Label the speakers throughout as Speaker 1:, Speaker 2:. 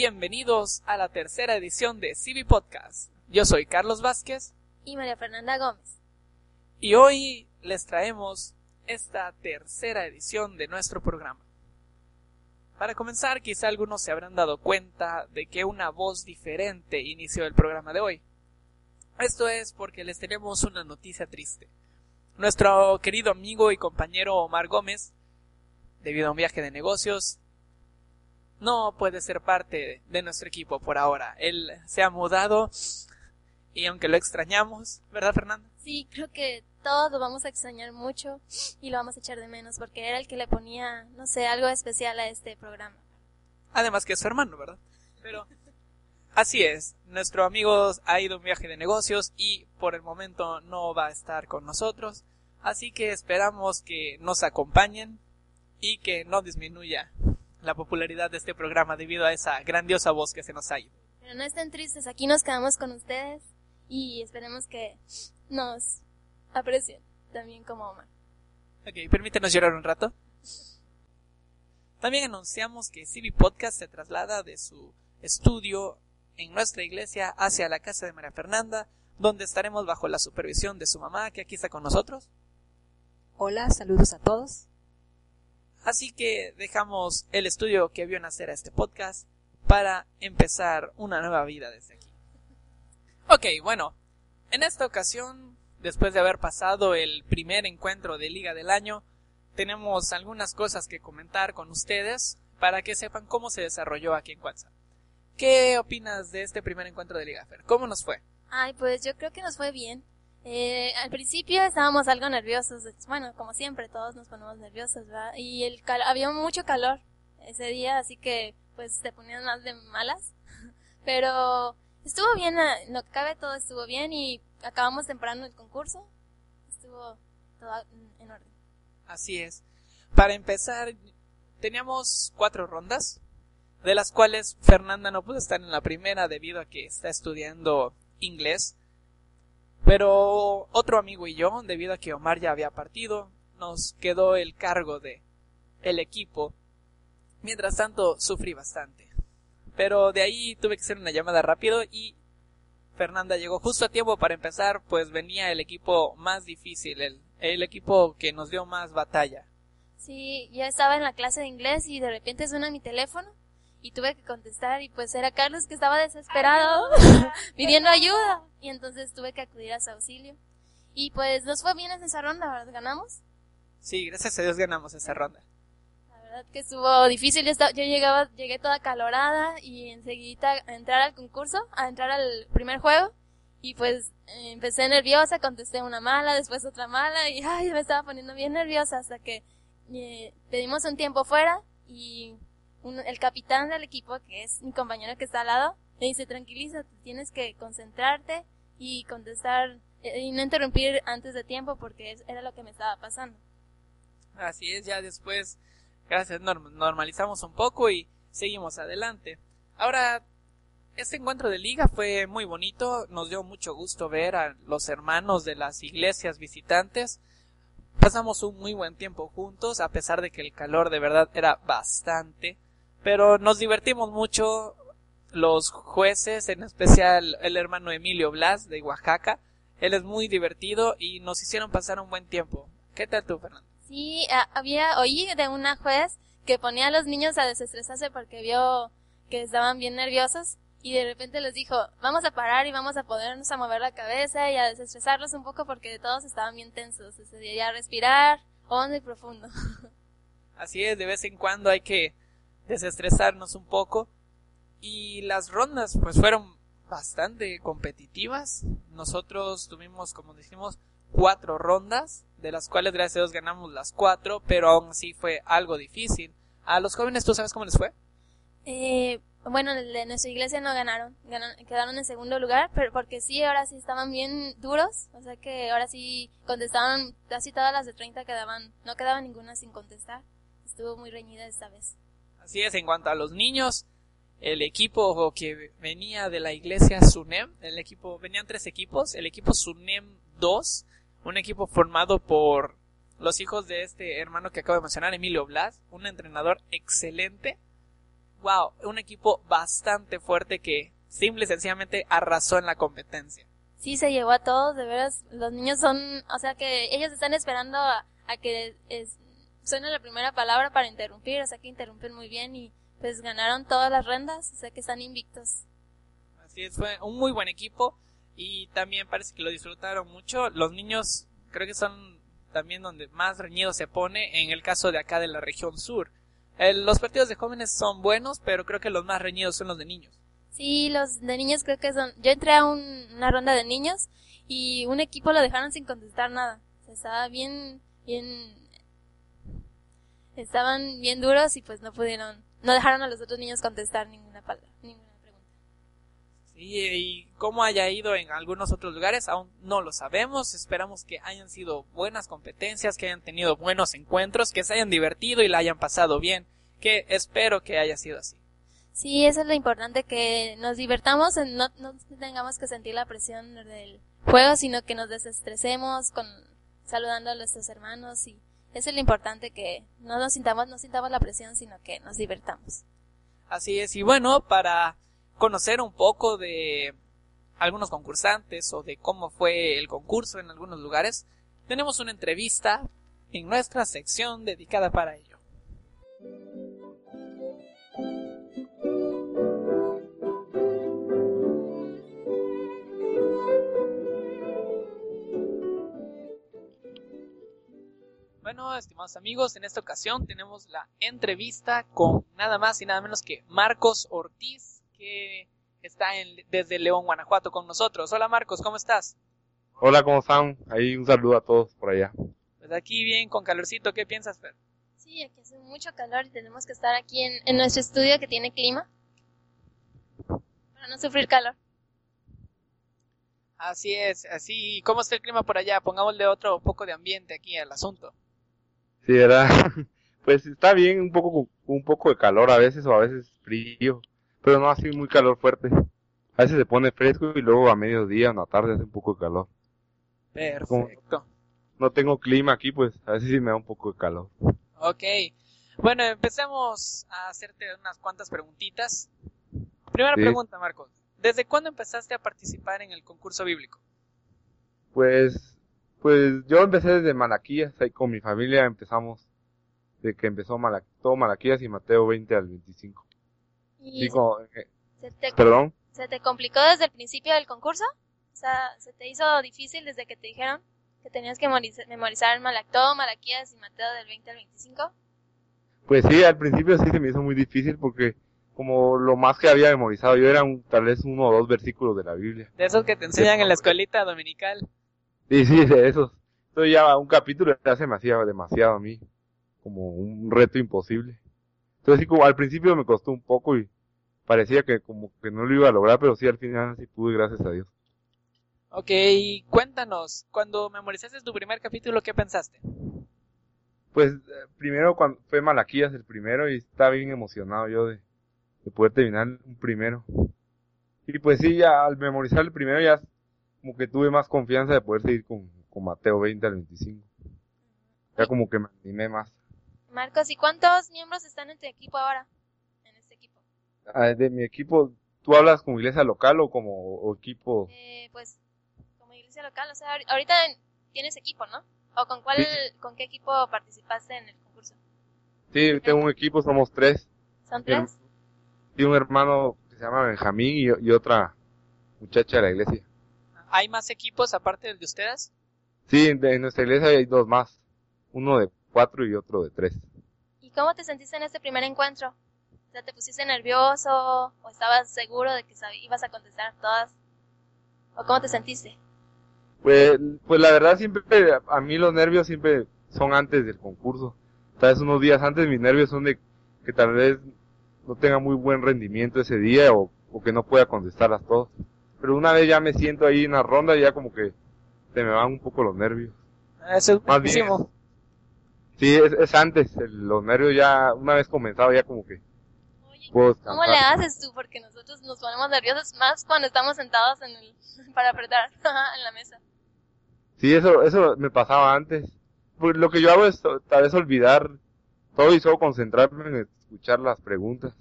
Speaker 1: bienvenidos a la tercera edición de CB Podcast. Yo soy Carlos Vázquez
Speaker 2: y María Fernanda Gómez.
Speaker 1: Y hoy les traemos esta tercera edición de nuestro programa. Para comenzar, quizá algunos se habrán dado cuenta de que una voz diferente inició el programa de hoy. Esto es porque les tenemos una noticia triste. Nuestro querido amigo y compañero Omar Gómez, debido a un viaje de negocios, no puede ser parte de nuestro equipo por ahora. Él se ha mudado y aunque lo extrañamos, ¿verdad Fernanda?
Speaker 2: Sí, creo que todos lo vamos a extrañar mucho y lo vamos a echar de menos porque era el que le ponía, no sé, algo especial a este programa.
Speaker 1: Además que es su hermano, ¿verdad? Pero así es, nuestro amigo ha ido a un viaje de negocios y por el momento no va a estar con nosotros, así que esperamos que nos acompañen y que no disminuya la popularidad de este programa debido a esa grandiosa voz que se nos ha ido.
Speaker 2: Pero no estén tristes, aquí nos quedamos con ustedes y esperemos que nos aprecien también como Omar.
Speaker 1: Ok, permítenos llorar un rato. También anunciamos que CB Podcast se traslada de su estudio en nuestra iglesia hacia la casa de María Fernanda, donde estaremos bajo la supervisión de su mamá, que aquí está con nosotros.
Speaker 3: Hola, saludos a todos.
Speaker 1: Así que dejamos el estudio que vio nacer a este podcast para empezar una nueva vida desde aquí. Ok, bueno, en esta ocasión después de haber pasado el primer encuentro de Liga del Año, tenemos algunas cosas que comentar con ustedes para que sepan cómo se desarrolló aquí en WhatsApp. ¿Qué opinas de este primer encuentro de Liga Fer? ¿Cómo nos fue?
Speaker 2: Ay, pues yo creo que nos fue bien. Eh, al principio estábamos algo nerviosos, bueno, como siempre, todos nos ponemos nerviosos, ¿verdad? Y el había mucho calor ese día, así que pues te ponían más de malas. Pero estuvo bien, eh, lo que cabe todo estuvo bien y acabamos temprano el concurso. Estuvo todo en orden.
Speaker 1: Así es. Para empezar, teníamos cuatro rondas, de las cuales Fernanda no pudo estar en la primera debido a que está estudiando inglés. Pero otro amigo y yo, debido a que Omar ya había partido, nos quedó el cargo de el equipo. Mientras tanto, sufrí bastante. Pero de ahí tuve que hacer una llamada rápido y Fernanda llegó justo a tiempo para empezar, pues venía el equipo más difícil, el, el equipo que nos dio más batalla.
Speaker 2: Sí, ya estaba en la clase de inglés y de repente suena mi teléfono y tuve que contestar y pues era Carlos que estaba desesperado pidiendo ayuda y entonces tuve que acudir a su auxilio. Y pues nos fue bien en esa ronda, ¿verdad? ¿Ganamos?
Speaker 1: Sí, gracias a Dios ganamos esa ronda
Speaker 2: que estuvo difícil. Yo, yo llegaba, llegué toda calorada y enseguida a entrar al concurso, a entrar al primer juego. Y pues empecé nerviosa, contesté una mala, después otra mala y ay, me estaba poniendo bien nerviosa hasta que eh, pedimos un tiempo fuera y el capitán del equipo, que es mi compañero que está al lado, me dice tranquiliza, tienes que concentrarte y contestar eh, y no interrumpir antes de tiempo porque era lo que me estaba pasando.
Speaker 1: Así es, ya después Gracias, normalizamos un poco y seguimos adelante. Ahora, este encuentro de liga fue muy bonito, nos dio mucho gusto ver a los hermanos de las iglesias visitantes. Pasamos un muy buen tiempo juntos, a pesar de que el calor de verdad era bastante, pero nos divertimos mucho los jueces, en especial el hermano Emilio Blas de Oaxaca. Él es muy divertido y nos hicieron pasar un buen tiempo. ¿Qué tal tú, Fernando?
Speaker 2: Sí, había, oí de una juez que ponía a los niños a desestresarse porque vio que estaban bien nerviosos y de repente les dijo, vamos a parar y vamos a ponernos a mover la cabeza y a desestresarlos un poco porque todos estaban bien tensos. Se debía respirar hondo y profundo.
Speaker 1: Así es, de vez en cuando hay que desestresarnos un poco. Y las rondas pues fueron bastante competitivas. Nosotros tuvimos, como dijimos, cuatro rondas, de las cuales gracias a Dios ganamos las cuatro, pero aún así fue algo difícil. ¿A los jóvenes tú sabes cómo les fue?
Speaker 2: Eh, bueno, de nuestra iglesia no ganaron, quedaron en segundo lugar, pero porque sí, ahora sí estaban bien duros, o sea que ahora sí contestaban, casi todas las de 30 quedaban, no quedaba ninguna sin contestar. Estuvo muy reñida esta vez.
Speaker 1: Así es, en cuanto a los niños, el equipo que venía de la iglesia Sunem, el equipo, venían tres equipos, el equipo Sunem 2 un equipo formado por los hijos de este hermano que acabo de mencionar, Emilio Blas, un entrenador excelente, wow, un equipo bastante fuerte que simple y sencillamente arrasó en la competencia.
Speaker 2: Sí, se llevó a todos, de veras, los niños son, o sea que ellos están esperando a, que es, suene la primera palabra para interrumpir, o sea que interrumpen muy bien y pues ganaron todas las rendas, o sea que están invictos.
Speaker 1: Así es, fue un muy buen equipo y también parece que lo disfrutaron mucho. Los niños creo que son también donde más reñido se pone en el caso de acá de la región sur. los partidos de jóvenes son buenos, pero creo que los más reñidos son los de niños.
Speaker 2: Sí, los de niños creo que son... Yo entré a una ronda de niños y un equipo lo dejaron sin contestar nada. estaba bien, bien... Estaban bien duros y pues no pudieron... No dejaron a los otros niños contestar ninguna palabra, ninguna pregunta.
Speaker 1: Sí, y cómo haya ido en algunos otros lugares aún no lo sabemos. Esperamos que hayan sido buenas competencias, que hayan tenido buenos encuentros, que se hayan divertido y la hayan pasado bien. Que espero que haya sido así.
Speaker 2: Sí, eso es lo importante, que nos divertamos, no, no tengamos que sentir la presión del juego, sino que nos desestresemos con saludando a nuestros hermanos y es lo importante que no nos sintamos, no sintamos la presión, sino que nos divertamos.
Speaker 1: Así es, y bueno, para conocer un poco de algunos concursantes o de cómo fue el concurso en algunos lugares, tenemos una entrevista en nuestra sección dedicada para ello. Bueno, estimados amigos, en esta ocasión tenemos la entrevista con nada más y nada menos que Marcos Ortiz, que está en, desde León, Guanajuato con nosotros. Hola Marcos, ¿cómo estás?
Speaker 4: Hola, ¿cómo están? Ahí un saludo a todos por allá.
Speaker 1: Pues aquí bien, con calorcito, ¿qué piensas, Fer?
Speaker 2: Sí, aquí hace mucho calor y tenemos que estar aquí en, en nuestro estudio que tiene clima para no sufrir calor.
Speaker 1: Así es, así. ¿Cómo está el clima por allá? Pongámosle otro poco de ambiente aquí al asunto.
Speaker 4: Sí, ¿verdad? Pues está bien, un poco, un poco de calor a veces o a veces frío, pero no así muy calor fuerte. A veces se pone fresco y luego a mediodía o en la tarde hace un poco de calor.
Speaker 1: Perfecto.
Speaker 4: no tengo clima aquí, pues a veces sí me da un poco de calor.
Speaker 1: Ok. Bueno, empecemos a hacerte unas cuantas preguntitas. Primera pregunta, Marcos. ¿Desde cuándo empezaste a participar en el concurso bíblico?
Speaker 4: Pues pues yo empecé desde Malaquías, ahí con mi familia empezamos, de que empezó todo Malaquías y Mateo 20 al 25.
Speaker 2: ¿Y
Speaker 4: eh, se, te, ¿Perdón?
Speaker 2: ¿Se te complicó desde el principio del concurso? O sea, ¿se te hizo difícil desde que te dijeron que tenías que memorizar todo Malaquías y Mateo del 20 al 25?
Speaker 4: Pues sí, al principio sí se me hizo muy difícil porque como lo más que había memorizado yo era tal vez uno o dos versículos de la Biblia.
Speaker 1: De esos que te enseñan en la escuelita dominical.
Speaker 4: Sí, sí, de esos. Entonces ya un capítulo ya se me hacía demasiado a mí, como un reto imposible. Entonces sí, como al principio me costó un poco y parecía que como que no lo iba a lograr, pero sí al final sí pude, gracias a Dios.
Speaker 1: Ok, cuéntanos, cuando memorizaste tu primer capítulo, ¿qué pensaste?
Speaker 4: Pues eh, primero cuando fue Malaquías el primero y estaba bien emocionado yo de, de poder terminar un primero. Y pues sí, ya al memorizar el primero ya como que tuve más confianza de poder seguir con, con Mateo 20 al 25. Ya como que me animé más.
Speaker 2: Marcos, ¿y cuántos miembros están en tu equipo ahora? En este equipo.
Speaker 4: Ah, de mi equipo, ¿tú hablas como iglesia local o como equipo?
Speaker 2: Eh, pues, como iglesia local, o sea, ahorita tienes equipo, ¿no? ¿O con cuál, con qué equipo participaste en el concurso?
Speaker 4: Sí, tengo un equipo, somos tres.
Speaker 2: ¿Son tres?
Speaker 4: Y un hermano que se llama Benjamín y, y otra muchacha de la iglesia.
Speaker 1: ¿Hay más equipos aparte del de ustedes?
Speaker 4: Sí, en nuestra iglesia hay dos más. Uno de cuatro y otro de tres.
Speaker 2: ¿Y cómo te sentiste en este primer encuentro? O sea, ¿te pusiste nervioso o estabas seguro de que ibas a contestar todas? ¿O cómo te sentiste?
Speaker 4: Pues, pues la verdad siempre, a mí los nervios siempre son antes del concurso. Tal vez unos días antes mis nervios son de que tal vez no tenga muy buen rendimiento ese día o, o que no pueda contestarlas todas. Pero una vez ya me siento ahí en la ronda y ya como que se me van un poco los nervios.
Speaker 1: Eso es Más bien,
Speaker 4: Sí, es, antes, los nervios ya, una vez comenzado ya como que...
Speaker 2: ¿cómo le haces tú? Porque nosotros nos ponemos nerviosos más cuando estamos sentados en el, para apretar en la mesa.
Speaker 4: Sí, eso, eso me pasaba antes. Pues lo que yo hago es tal vez olvidar todo y solo concentrarme en escuchar las preguntas.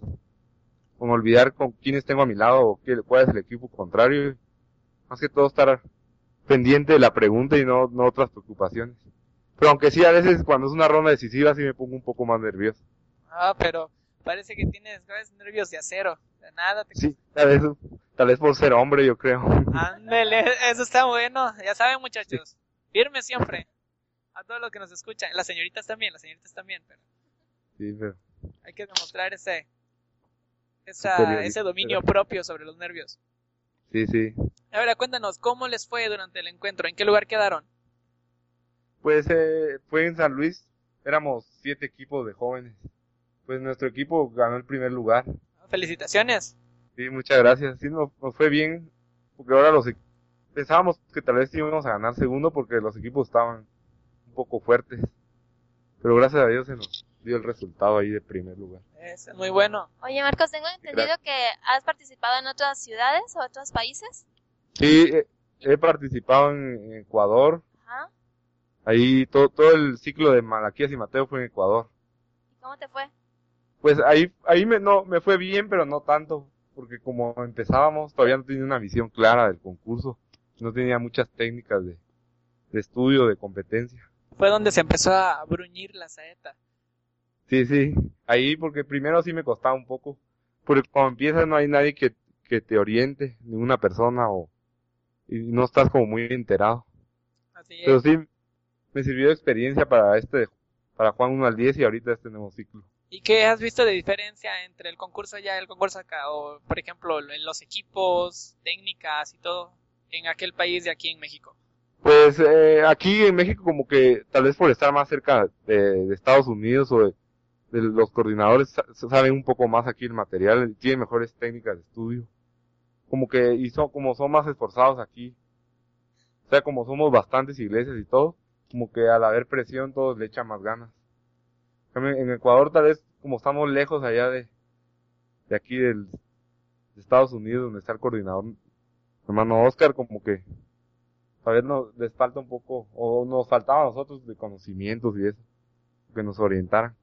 Speaker 4: Con olvidar con quiénes tengo a mi lado o qué, cuál es el equipo contrario. Más que todo estar pendiente de la pregunta y no, no otras preocupaciones. Pero aunque sí, a veces cuando es una ronda decisiva sí me pongo un poco más nervioso.
Speaker 1: Ah, pero parece que tienes nervios de acero. De nada. Te...
Speaker 4: Sí, tal vez, tal vez por ser hombre, yo creo.
Speaker 1: Ándele, eso está bueno. Ya saben, muchachos. Firme siempre. A todos los que nos escuchan. Las señoritas también, las señoritas también. Pero
Speaker 4: Sí, pero
Speaker 1: hay que demostrar ese, esa, ese dominio propio sobre los nervios.
Speaker 4: sí, sí.
Speaker 1: Ahora, cuéntanos, ¿cómo les fue durante el encuentro? ¿En qué lugar quedaron?
Speaker 4: Pues eh, fue en San Luis, éramos siete equipos de jóvenes. Pues nuestro equipo ganó el primer lugar.
Speaker 1: Felicitaciones.
Speaker 4: Sí, muchas gracias. Sí, nos, nos fue bien, porque ahora los e- pensábamos que tal vez íbamos a ganar segundo porque los equipos estaban un poco fuertes. Pero gracias a Dios se nos dio el resultado ahí de primer lugar.
Speaker 1: Es muy bueno.
Speaker 2: Oye, Marcos, tengo entendido que has participado en otras ciudades o otros países.
Speaker 4: Sí, he participado en Ecuador.
Speaker 2: Ajá.
Speaker 4: Ahí todo, todo el ciclo de Malaquías y Mateo fue en Ecuador.
Speaker 2: ¿Y cómo te fue?
Speaker 4: Pues ahí, ahí me, no, me fue bien, pero no tanto, porque como empezábamos, todavía no tenía una visión clara del concurso, no tenía muchas técnicas de, de estudio, de competencia.
Speaker 1: Fue donde se empezó a bruñir la saeta.
Speaker 4: Sí, sí, ahí porque primero sí me costaba un poco, porque cuando empiezas no hay nadie que, que te oriente, ninguna persona, o, y no estás como muy enterado.
Speaker 1: Así
Speaker 4: Pero sí, me sirvió de experiencia para este, para Juan 1 al 10 y ahorita este nuevo ciclo.
Speaker 1: ¿Y qué has visto de diferencia entre el concurso allá y el concurso acá? O, por ejemplo, en los equipos, técnicas y todo, en aquel país y aquí en México.
Speaker 4: Pues eh, aquí en México como que tal vez por estar más cerca de, de Estados Unidos o de, de los coordinadores sa- saben un poco más aquí el material, tienen mejores técnicas de estudio. Como que, y son, como son más esforzados aquí. O sea, como somos bastantes iglesias y todo, como que al haber presión todos le echan más ganas. En Ecuador tal vez como estamos lejos allá de, de aquí del, de Estados Unidos donde está el coordinador, hermano Oscar, como que a ver, nos les falta un poco, o nos faltaba a nosotros de conocimientos y eso, que nos orientaran.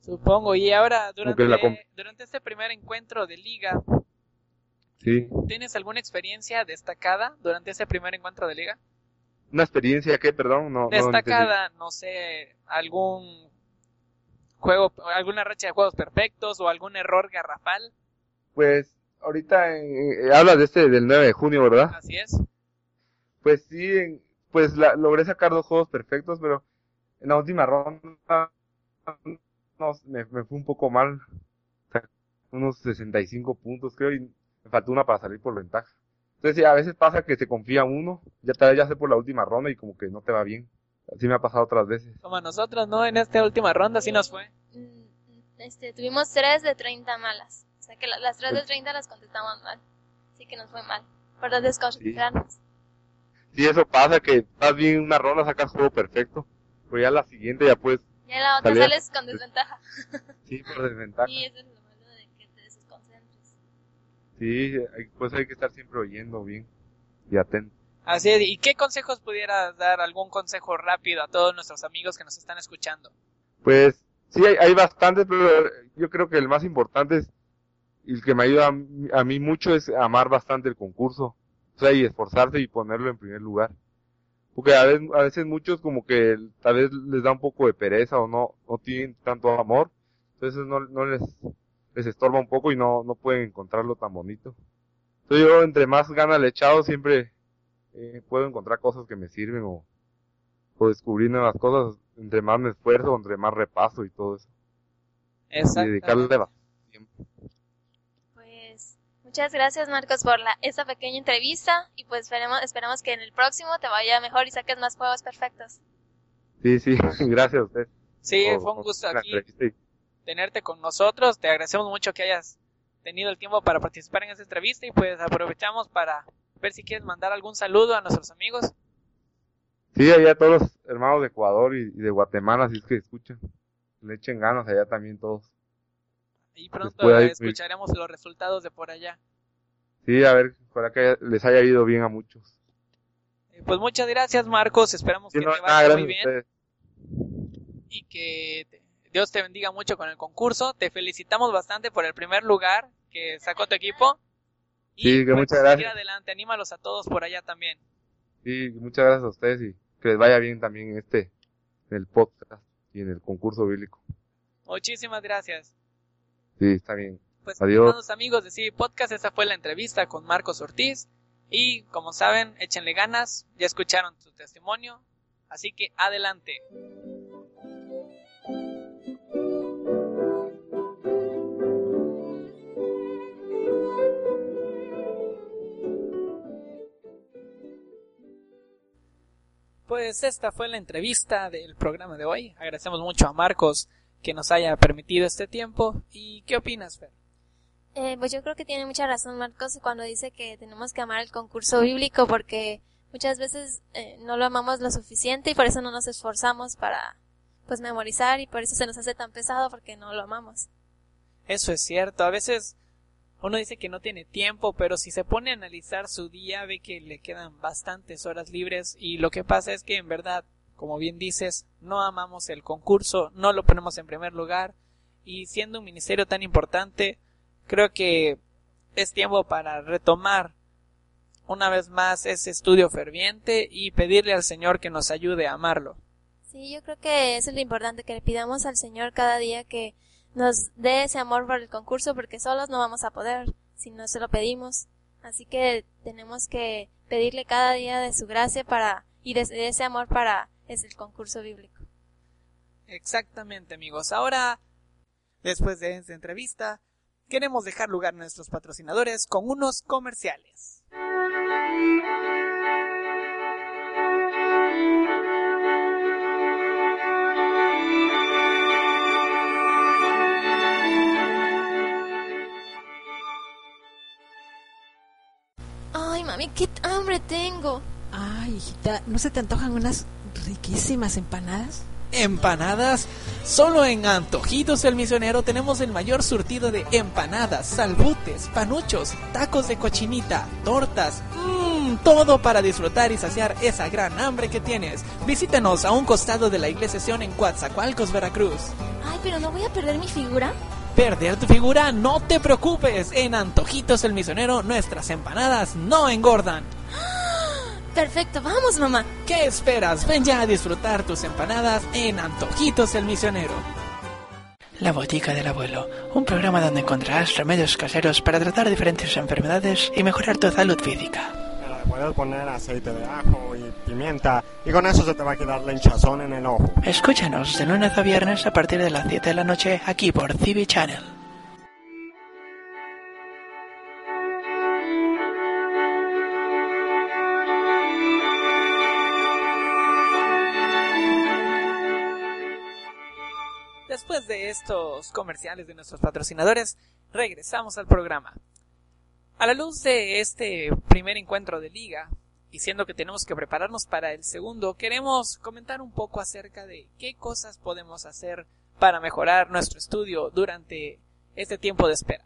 Speaker 1: Supongo. Y ahora, durante,
Speaker 4: la
Speaker 1: durante este primer encuentro de liga,
Speaker 4: Sí.
Speaker 1: ¿tienes alguna experiencia destacada durante ese primer encuentro de liga?
Speaker 4: Una experiencia que, perdón, no.
Speaker 1: Destacada, no sé, algún juego, alguna racha de juegos perfectos o algún error garrafal.
Speaker 4: Pues, ahorita en- eh, hablas de este del 9 de junio, ¿verdad?
Speaker 1: Así es.
Speaker 4: Pues sí, en- pues la- logré sacar dos juegos perfectos, pero en la última ronda no, me, me fue un poco mal. Saqué Unos 65 puntos, creo, y me faltó una para salir por ventaja. Entonces, sí, a veces pasa que se confía uno, ya tal vez ya sé por la última ronda y como que no te va bien. Así me ha pasado otras veces.
Speaker 1: Como a nosotros, ¿no? En esta última ronda sí nos fue.
Speaker 2: Mm, Este, tuvimos 3 de 30 malas. O sea que la- las 3 de 30 las contestamos mal. Así que nos fue mal. Por desconcentrarnos.
Speaker 4: Sí, eso pasa, que estás bien una ronda, sacas juego perfecto, pero ya la siguiente ya puedes,
Speaker 2: Ya en la otra
Speaker 4: Salía-
Speaker 2: sales con desventaja.
Speaker 4: sí, por desventaja.
Speaker 2: Y eso es lo malo de que te desconcentres.
Speaker 4: Sí, hay- pues hay que estar siempre oyendo bien y atento.
Speaker 1: Así es. ¿Y qué consejos pudieras dar? ¿Algún consejo rápido a todos nuestros amigos que nos están escuchando?
Speaker 4: Pues sí, hay, hay bastantes, pero yo creo que el más importante es, y el que me ayuda a, mí- a mí mucho es amar bastante el concurso. O sea, y esforzarse y ponerlo en primer lugar. Porque a veces, a veces muchos como que tal vez les da un poco de pereza o no, no tienen tanto amor. Entonces no, no les, les estorba un poco y no, no pueden encontrarlo tan bonito. Entonces yo entre más ganas le echado siempre eh, puedo encontrar cosas que me sirven o, o descubrir nuevas cosas entre más me esfuerzo, entre más repaso y todo eso. Y dedicarle bastante tiempo.
Speaker 2: Muchas gracias Marcos por la, esta pequeña entrevista y pues esperemos, esperamos que en el próximo te vaya mejor y saques más juegos perfectos.
Speaker 4: Sí, sí, gracias a usted.
Speaker 1: Sí,
Speaker 4: por-
Speaker 1: fue un gusto aquí tenerte con nosotros. Te agradecemos mucho que hayas tenido el tiempo para participar en esta entrevista y pues aprovechamos para ver si quieres mandar algún saludo a nuestros amigos.
Speaker 4: Sí, allá todos los hermanos de Ecuador y, y de Guatemala, si es que escuchan. Le echen ganas allá también todos.
Speaker 1: Y pronto escucharemos los resultados de por allá.
Speaker 4: Sí, a ver, ojalá que les haya ido bien a muchos.
Speaker 1: Eh, Pues muchas gracias Marcos, esperamos
Speaker 4: Sí,
Speaker 1: que
Speaker 4: no,
Speaker 1: te vaya muy bien y que Dios te bendiga mucho con el concurso. Te felicitamos bastante por el primer lugar que sacó tu equipo. Y
Speaker 4: Sí, que
Speaker 1: pues,
Speaker 4: muchas gracias.
Speaker 1: adelante, anímalos a todos por allá también.
Speaker 4: Sí, muchas gracias a ustedes y que les vaya bien también en este, en el podcast y en el concurso bíblico.
Speaker 1: Muchísimas gracias.
Speaker 4: Sí, está bien.
Speaker 1: Pues,
Speaker 4: Adiós.
Speaker 1: amigos de CD Podcast, esa fue la entrevista con Marcos Ortiz. Y como saben, échenle ganas, ya escucharon su testimonio, así que adelante. Pues esta fue la entrevista del programa de hoy. Agradecemos mucho a Marcos que nos haya permitido este tiempo. ¿Y qué opinas, Fer?
Speaker 2: Eh, pues yo creo que tiene mucha razón Marcos cuando dice que tenemos que amar el concurso bíblico porque muchas veces eh, no lo amamos lo suficiente y por eso no nos esforzamos para pues memorizar y por eso se nos hace tan pesado porque no lo amamos.
Speaker 1: Eso es cierto. A veces uno dice que no tiene tiempo, pero si se pone a analizar su día ve que le quedan bastantes horas libres y lo que pasa es que en verdad, como bien dices, no amamos el concurso, no lo ponemos en primer lugar y siendo un ministerio tan importante, creo que es tiempo para retomar una vez más ese estudio ferviente y pedirle al Señor que nos ayude a amarlo.
Speaker 2: Sí, yo creo que eso es lo importante, que le pidamos al Señor cada día que nos dé ese amor por el concurso porque solos no vamos a poder si no se lo pedimos. Así que tenemos que pedirle cada día de su gracia para y de, de ese amor para es el concurso bíblico.
Speaker 1: Exactamente, amigos. Ahora, después de esta entrevista, queremos dejar lugar a nuestros patrocinadores con unos comerciales.
Speaker 2: Ay, mami, qué hambre tengo.
Speaker 3: Ay, hijita, ¿no se te antojan unas riquísimas empanadas?
Speaker 1: Empanadas. Solo en Antojitos el Misionero tenemos el mayor surtido de empanadas, salbutes, panuchos, tacos de cochinita, tortas. Mmm, todo para disfrutar y saciar esa gran hambre que tienes. Visítanos a un costado de la iglesia Sion en Coatzacoalcos, Veracruz.
Speaker 2: Ay, pero no voy a perder mi figura.
Speaker 1: Perder tu figura, no te preocupes. En Antojitos el Misionero, nuestras empanadas no engordan.
Speaker 2: Perfecto, vamos, mamá.
Speaker 1: ¿Qué esperas? Ven ya a disfrutar tus empanadas en Antojitos el Misionero. La Botica del Abuelo, un programa donde encontrarás remedios caseros para tratar diferentes enfermedades y mejorar tu salud física.
Speaker 5: Puedes poner aceite de ajo y pimienta y con eso se te va a quedar la hinchazón en el ojo.
Speaker 1: Escúchanos de lunes a viernes a partir de las 7 de la noche aquí por CB Channel. Después de estos comerciales de nuestros patrocinadores, regresamos al programa. A la luz de este primer encuentro de liga, y siendo que tenemos que prepararnos para el segundo, queremos comentar un poco acerca de qué cosas podemos hacer para mejorar nuestro estudio durante este tiempo de espera.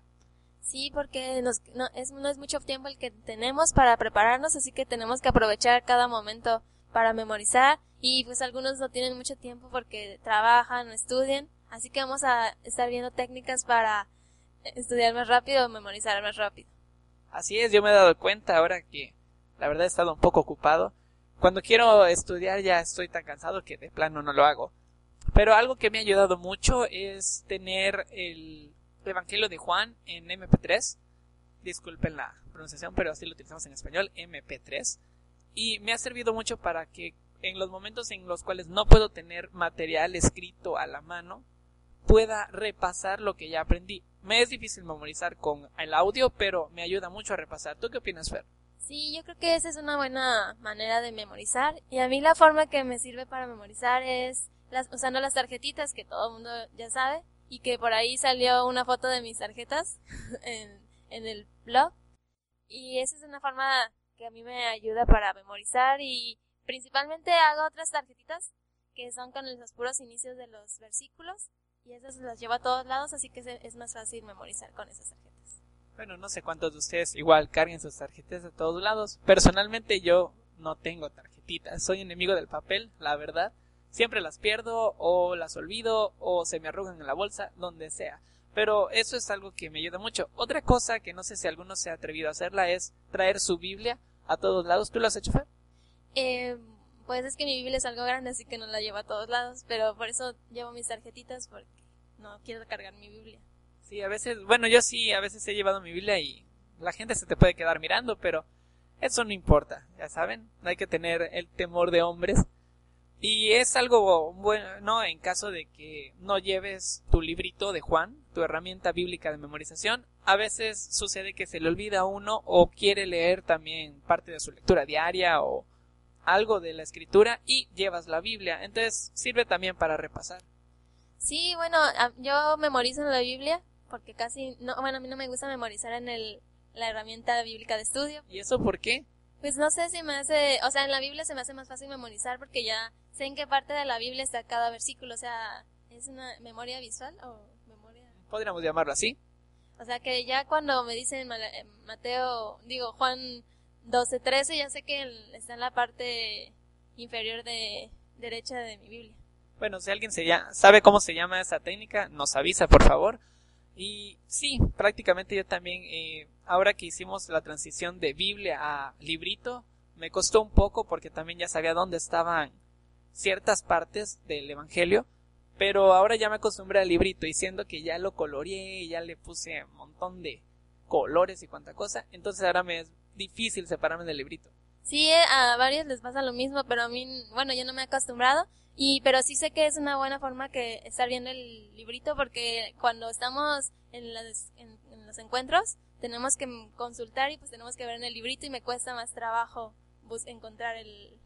Speaker 2: Sí, porque nos, no, es, no es mucho tiempo el que tenemos para prepararnos, así que tenemos que aprovechar cada momento para memorizar y pues algunos no tienen mucho tiempo porque trabajan o estudian, así que vamos a estar viendo técnicas para estudiar más rápido o memorizar más rápido.
Speaker 1: Así es, yo me he dado cuenta ahora que la verdad he estado un poco ocupado. Cuando quiero estudiar ya estoy tan cansado que de plano no lo hago. Pero algo que me ha ayudado mucho es tener el Evangelio de Juan en MP3. Disculpen la pronunciación, pero así lo utilizamos en español, MP3. Y me ha servido mucho para que en los momentos en los cuales no puedo tener material escrito a la mano, pueda repasar lo que ya aprendí. Me es difícil memorizar con el audio, pero me ayuda mucho a repasar. ¿Tú qué opinas, Fer?
Speaker 2: Sí, yo creo que esa es una buena manera de memorizar. Y a mí la forma que me sirve para memorizar es las, usando las tarjetitas que todo el mundo ya sabe. Y que por ahí salió una foto de mis tarjetas en, en el blog. Y esa es una forma que a mí me ayuda para memorizar y principalmente hago otras tarjetitas que son con los puros inicios de los versículos y esas las llevo a todos lados, así que es más fácil memorizar con esas tarjetas.
Speaker 1: Bueno, no sé cuántos de ustedes igual carguen sus tarjetas a todos lados. Personalmente yo no tengo tarjetitas, soy enemigo del papel, la verdad. Siempre las pierdo o las olvido o se me arrugan en la bolsa, donde sea. Pero eso es algo que me ayuda mucho. Otra cosa que no sé si alguno se ha atrevido a hacerla es traer su Biblia a todos lados. ¿Tú lo has hecho, Fer?
Speaker 2: Eh, pues es que mi Biblia es algo grande, así que no la llevo a todos lados, pero por eso llevo mis tarjetitas porque no quiero cargar mi Biblia.
Speaker 1: Sí, a veces, bueno, yo sí, a veces he llevado mi Biblia y la gente se te puede quedar mirando, pero eso no importa, ya saben, no hay que tener el temor de hombres. Y es algo bueno en caso de que no lleves tu librito de Juan, tu herramienta bíblica de memorización. A veces sucede que se le olvida a uno o quiere leer también parte de su lectura diaria o algo de la escritura y llevas la Biblia. Entonces sirve también para repasar.
Speaker 2: Sí, bueno, yo memorizo en la Biblia porque casi, no, bueno, a mí no me gusta memorizar en el, la herramienta bíblica de estudio.
Speaker 1: ¿Y eso por qué?
Speaker 2: Pues no sé si me hace, o sea, en la Biblia se me hace más fácil memorizar porque ya sé en qué parte de la Biblia está cada versículo, o sea, es una memoria visual o memoria.
Speaker 1: Podríamos llamarlo así.
Speaker 2: O sea, que ya cuando me dicen eh, Mateo, digo Juan 12, 13, ya sé que está en la parte inferior de derecha de mi Biblia.
Speaker 1: Bueno, si alguien se ya, sabe cómo se llama esa técnica, nos avisa, por favor. Y sí, prácticamente yo también, eh, ahora que hicimos la transición de Biblia a librito, me costó un poco porque también ya sabía dónde estaban ciertas partes del Evangelio, pero ahora ya me acostumbré al librito y siendo que ya lo coloreé, ya le puse un montón de colores y cuanta cosa, entonces ahora me es difícil separarme del librito.
Speaker 2: Sí, eh, a varios les pasa lo mismo, pero a mí, bueno, yo no me he acostumbrado. Y, pero sí sé que es una buena forma que estar viendo el librito porque cuando estamos en, las- en- en los encuentros tenemos que consultar y pues tenemos que ver en el librito y me cuesta más trabajo bus encontrar el,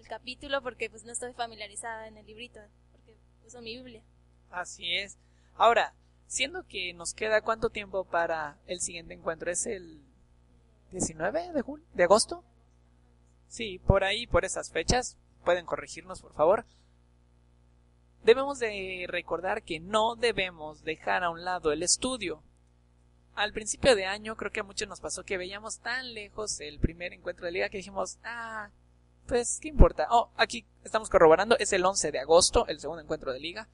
Speaker 2: el capítulo porque pues no estoy familiarizada en el librito porque uso mi Biblia.
Speaker 1: Así es. Ahora, siendo que nos queda cuánto tiempo para el siguiente encuentro, ¿es el 19 de julio, de agosto? Sí, por ahí, por esas fechas, pueden corregirnos, por favor. Debemos de recordar que no debemos dejar a un lado el estudio. Al principio de año creo que a muchos nos pasó que veíamos tan lejos el primer encuentro de liga que dijimos, ah, pues, ¿qué importa? Oh, aquí estamos corroborando, es el 11 de agosto, el segundo encuentro de liga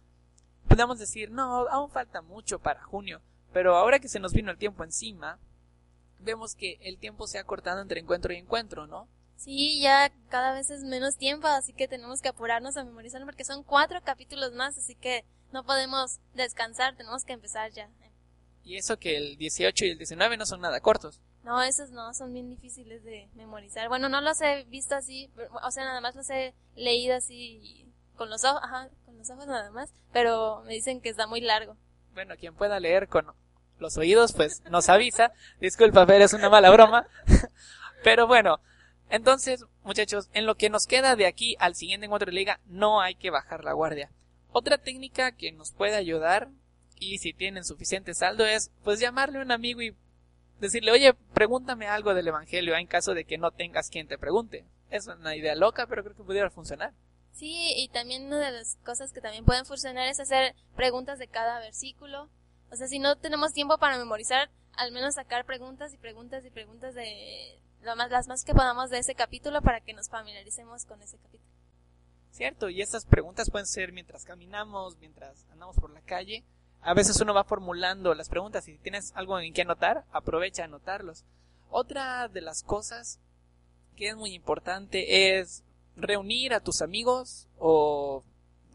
Speaker 1: podemos decir, no, aún falta mucho para junio, pero ahora que se nos vino el tiempo encima, vemos que el tiempo se ha cortado entre encuentro y encuentro, ¿no?
Speaker 2: Sí, ya cada vez es menos tiempo, así que tenemos que apurarnos a memorizarlo porque son cuatro capítulos más, así que no podemos descansar, tenemos que empezar ya.
Speaker 1: Y eso que el 18 y el 19 no son nada cortos.
Speaker 2: No, esos no, son bien difíciles de memorizar. Bueno, no los he visto así, o sea, nada más los he leído así con los ojos, ajá, con los ojos nada más, pero me dicen que está muy largo.
Speaker 1: Bueno, quien pueda leer con los oídos, pues nos avisa. Disculpa, Fer, es una mala broma. Pero bueno, entonces, muchachos, en lo que nos queda de aquí al siguiente encuentro de liga, no hay que bajar la guardia. Otra técnica que nos puede ayudar, y si tienen suficiente saldo, es pues llamarle a un amigo y decirle, oye, pregúntame algo del Evangelio en caso de que no tengas quien te pregunte. Es una idea loca, pero creo que pudiera funcionar.
Speaker 2: Sí, y también una de las cosas que también pueden funcionar es hacer preguntas de cada versículo. O sea, si no tenemos tiempo para memorizar, al menos sacar preguntas y preguntas y preguntas de lo más, las más que podamos de ese capítulo para que nos familiaricemos con ese capítulo.
Speaker 1: Cierto, y esas preguntas pueden ser mientras caminamos, mientras andamos por la calle. A veces uno va formulando las preguntas y si tienes algo en que anotar, aprovecha a anotarlos. Otra de las cosas que es muy importante es reunir a tus amigos o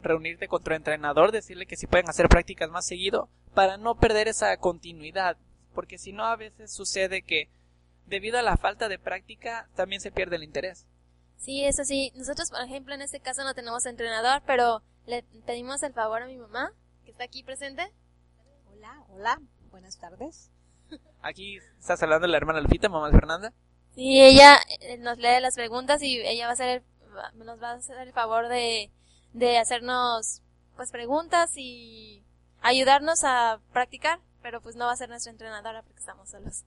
Speaker 1: reunirte con tu entrenador, decirle que si pueden hacer prácticas más seguido para no perder esa continuidad, porque si no a veces sucede que debido a la falta de práctica también se pierde el interés.
Speaker 2: Sí, eso sí. Nosotros, por ejemplo, en este caso no tenemos entrenador, pero le pedimos el favor a mi mamá, que está aquí presente.
Speaker 3: Hola, hola, buenas tardes.
Speaker 1: Aquí estás hablando de la hermana Lupita, mamá de Fernanda.
Speaker 2: Sí, ella eh, nos lee las preguntas y ella va a hacer el- va- nos va a hacer el favor de, de hacernos pues preguntas y ayudarnos a practicar, pero pues no va a ser nuestra entrenadora porque estamos solos.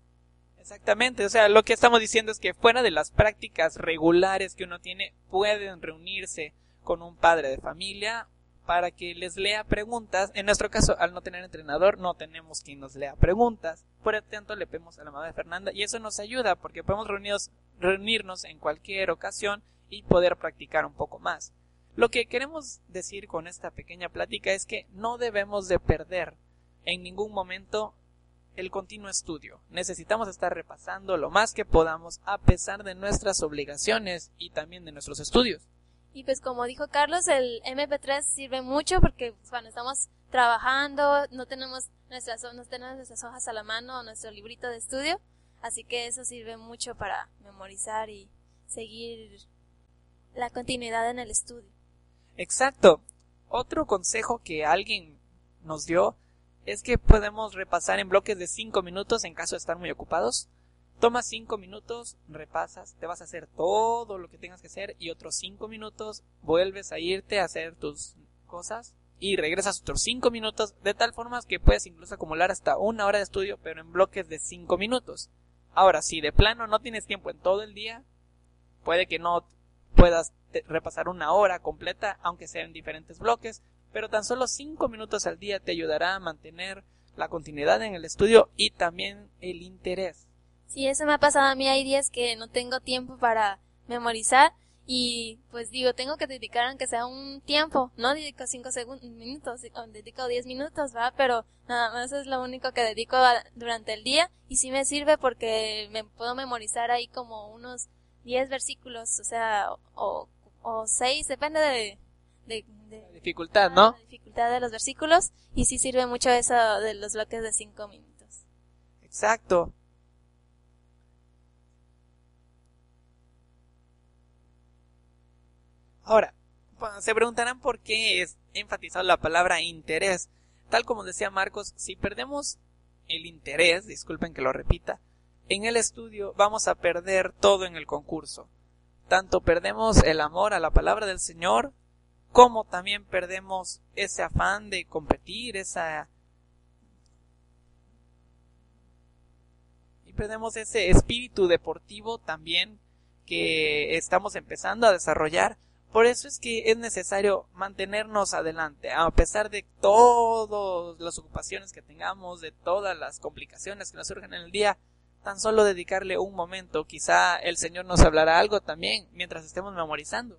Speaker 1: Exactamente, o sea, lo que estamos diciendo es que fuera de las prácticas regulares que uno tiene, pueden reunirse con un padre de familia para que les lea preguntas. En nuestro caso, al no tener entrenador, no tenemos quien nos lea preguntas. Por lo tanto, le pedimos a la mamá de Fernanda y eso nos ayuda porque podemos reunirnos, reunirnos en cualquier ocasión y poder practicar un poco más. Lo que queremos decir con esta pequeña plática es que no debemos de perder en ningún momento el continuo estudio. Necesitamos estar repasando lo más que podamos a pesar de nuestras obligaciones y también de nuestros estudios.
Speaker 2: Y pues como dijo Carlos, el MP3 sirve mucho porque pues, estamos trabajando no tenemos nuestras, no tenemos nuestras hojas a la mano o nuestro librito de estudio, así que eso sirve mucho para memorizar y seguir la continuidad en el estudio.
Speaker 1: Exacto. Otro consejo que alguien nos dio es que podemos repasar en bloques de 5 minutos en caso de estar muy ocupados. Tomas 5 minutos, repasas, te vas a hacer todo lo que tengas que hacer y otros 5 minutos vuelves a irte a hacer tus cosas y regresas otros 5 minutos de tal forma que puedes incluso acumular hasta una hora de estudio pero en bloques de 5 minutos. Ahora, si de plano no tienes tiempo en todo el día, puede que no puedas repasar una hora completa, aunque sea en diferentes bloques, pero tan solo 5 minutos al día te ayudará a mantener la continuidad en el estudio y también el interés.
Speaker 2: Sí, eso me ha pasado a mí. Hay días que no tengo tiempo para memorizar y pues digo, tengo que dedicar aunque sea un tiempo. No dedico 5 minutos, dedico 10 minutos, ¿va? Pero nada más es lo único que dedico durante el día y sí me sirve porque me puedo memorizar ahí como unos 10 versículos, o sea, o, o 6, depende de, de,
Speaker 1: la dificultad, ¿no?
Speaker 2: La dificultad de los versículos y sí sirve mucho eso de los bloques de 5 minutos.
Speaker 1: Exacto. Ahora, se preguntarán por qué es enfatizado la palabra interés. Tal como decía Marcos, si perdemos el interés, disculpen que lo repita, en el estudio vamos a perder todo en el concurso. Tanto perdemos el amor a la palabra del Señor, como también perdemos ese afán de competir, esa... Y perdemos ese espíritu deportivo también que estamos empezando a desarrollar. Por eso es que es necesario mantenernos adelante, a pesar de todas las ocupaciones que tengamos, de todas las complicaciones que nos surgen en el día, tan solo dedicarle un momento, quizá el Señor nos hablará algo también mientras estemos memorizando.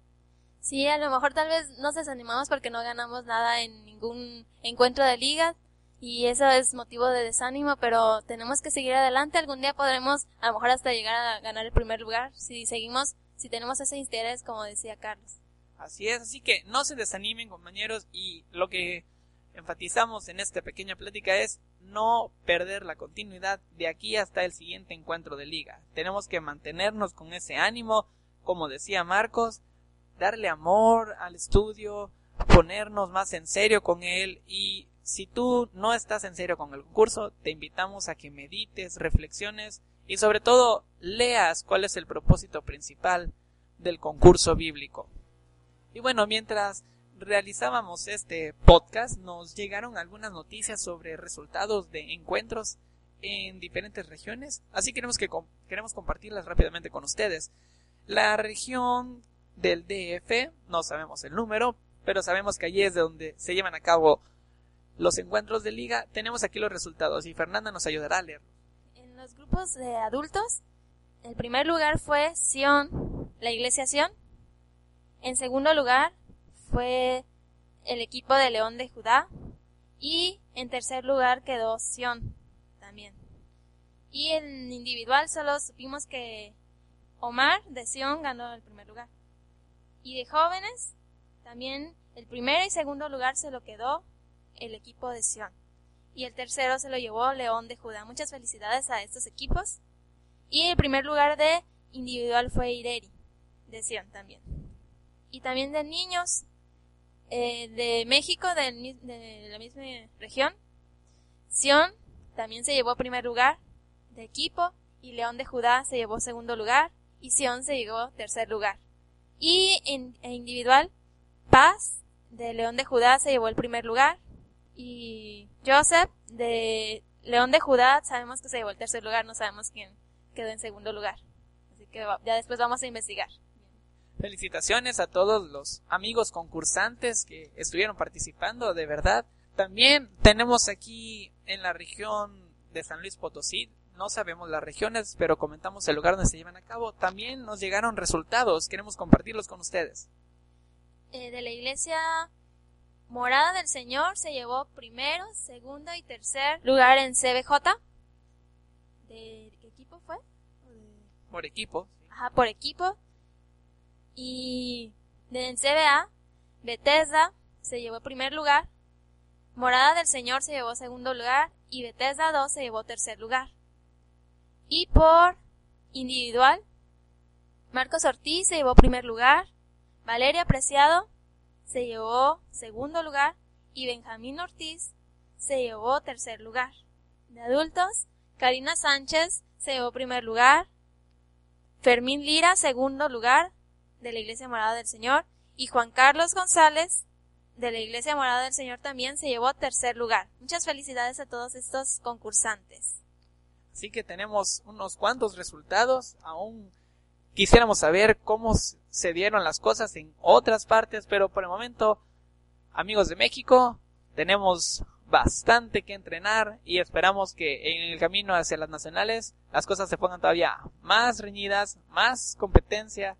Speaker 2: Sí, a lo mejor tal vez nos desanimamos porque no ganamos nada en ningún encuentro de liga y eso es motivo de desánimo, pero tenemos que seguir adelante. Algún día podremos a lo mejor hasta llegar a ganar el primer lugar si seguimos, si tenemos ese interés como decía Carlos.
Speaker 1: Así es, así que no se desanimen compañeros y lo que enfatizamos en esta pequeña plática es no perder la continuidad de aquí hasta el siguiente encuentro de liga. Tenemos que mantenernos con ese ánimo, como decía Marcos, darle amor al estudio, ponernos más en serio con él y si tú no estás en serio con el concurso, te invitamos a que medites, reflexiones y sobre todo leas cuál es el propósito principal del concurso bíblico. Y bueno, mientras realizábamos este podcast, nos llegaron algunas noticias sobre resultados de encuentros en diferentes regiones, así queremos que queremos compartirlas rápidamente con ustedes. La región del DF, no sabemos el número, pero sabemos que allí es de donde se llevan a cabo los encuentros de liga. Tenemos aquí los resultados y Fernanda nos ayudará a leer.
Speaker 2: En los grupos de adultos, el primer lugar fue Sion, la iglesia Sion. En segundo lugar, fue el equipo de León de Judá. Y en tercer lugar quedó Sion también. Y en individual solo supimos que Omar de Sion ganó el primer lugar. Y de jóvenes, también el primer y segundo lugar se lo quedó el equipo de Sion. Y el tercero se lo llevó León de Judá. Muchas felicidades a estos equipos. Y el primer lugar de individual fue Ireri, de Sion también. Y también de niños, eh, de México, de la misma región. Sion también se llevó primer lugar de equipo y León de Judá se llevó segundo lugar y Sion se llevó tercer lugar. Y en, individual, Paz de León de Judá se llevó el primer lugar y Joseph de León de Judá sabemos que se llevó el tercer lugar, no sabemos quién quedó en segundo lugar. Así que ya después vamos a investigar.
Speaker 1: Felicitaciones a todos los amigos concursantes que estuvieron participando, de verdad. También tenemos aquí en la región de San Luis Potosí, no sabemos las regiones, pero comentamos el lugar donde se llevan a cabo. También nos llegaron resultados, queremos compartirlos con ustedes.
Speaker 2: Eh, de la iglesia Morada del Señor se llevó primero, segundo y tercer lugar en CBJ. ¿De qué equipo fue?
Speaker 1: Por equipo.
Speaker 2: Ajá, por equipo. Y en CBA, Bethesda se llevó primer lugar. Morada del Señor se llevó segundo lugar y Bethesda 2 se llevó tercer lugar. Y por individual, Marcos Ortiz se llevó primer lugar, Valeria Preciado se llevó segundo lugar y Benjamín Ortiz se llevó tercer lugar. De adultos, Karina Sánchez se llevó primer lugar, Fermín Lira segundo lugar de la Iglesia Morada del Señor y Juan Carlos González de la Iglesia Morada del Señor también se llevó tercer lugar. Muchas felicidades a todos estos concursantes.
Speaker 1: Así que tenemos unos cuantos resultados. Aún quisiéramos saber cómo se dieron las cosas en otras partes, pero por el momento, amigos de México, tenemos bastante que entrenar y esperamos que en el camino hacia las nacionales las cosas se pongan todavía más reñidas, más competencia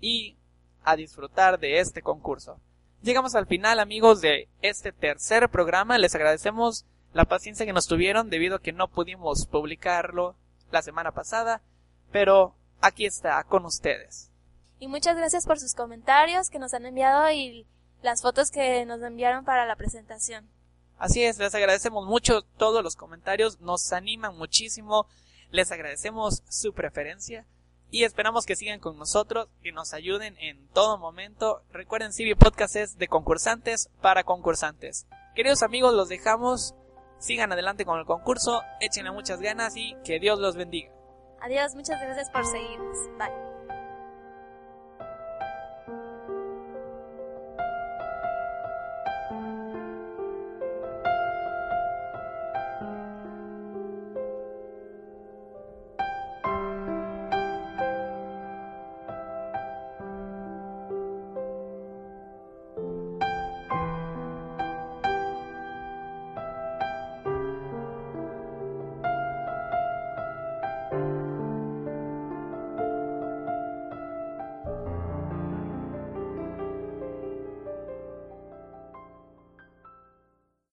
Speaker 1: y a disfrutar de este concurso. Llegamos al final amigos de este tercer programa, les agradecemos la paciencia que nos tuvieron debido a que no pudimos publicarlo la semana pasada, pero aquí está con ustedes.
Speaker 2: Y muchas gracias por sus comentarios que nos han enviado y las fotos que nos enviaron para la presentación.
Speaker 1: Así es, les agradecemos mucho todos los comentarios, nos animan muchísimo, les agradecemos su preferencia y esperamos que sigan con nosotros, que nos ayuden en todo momento. Recuerden, Civi Podcast es de concursantes para concursantes. Queridos amigos, los dejamos. Sigan adelante con el concurso, échenle muchas ganas y que Dios los bendiga.
Speaker 2: Adiós, muchas gracias por seguirnos. Bye.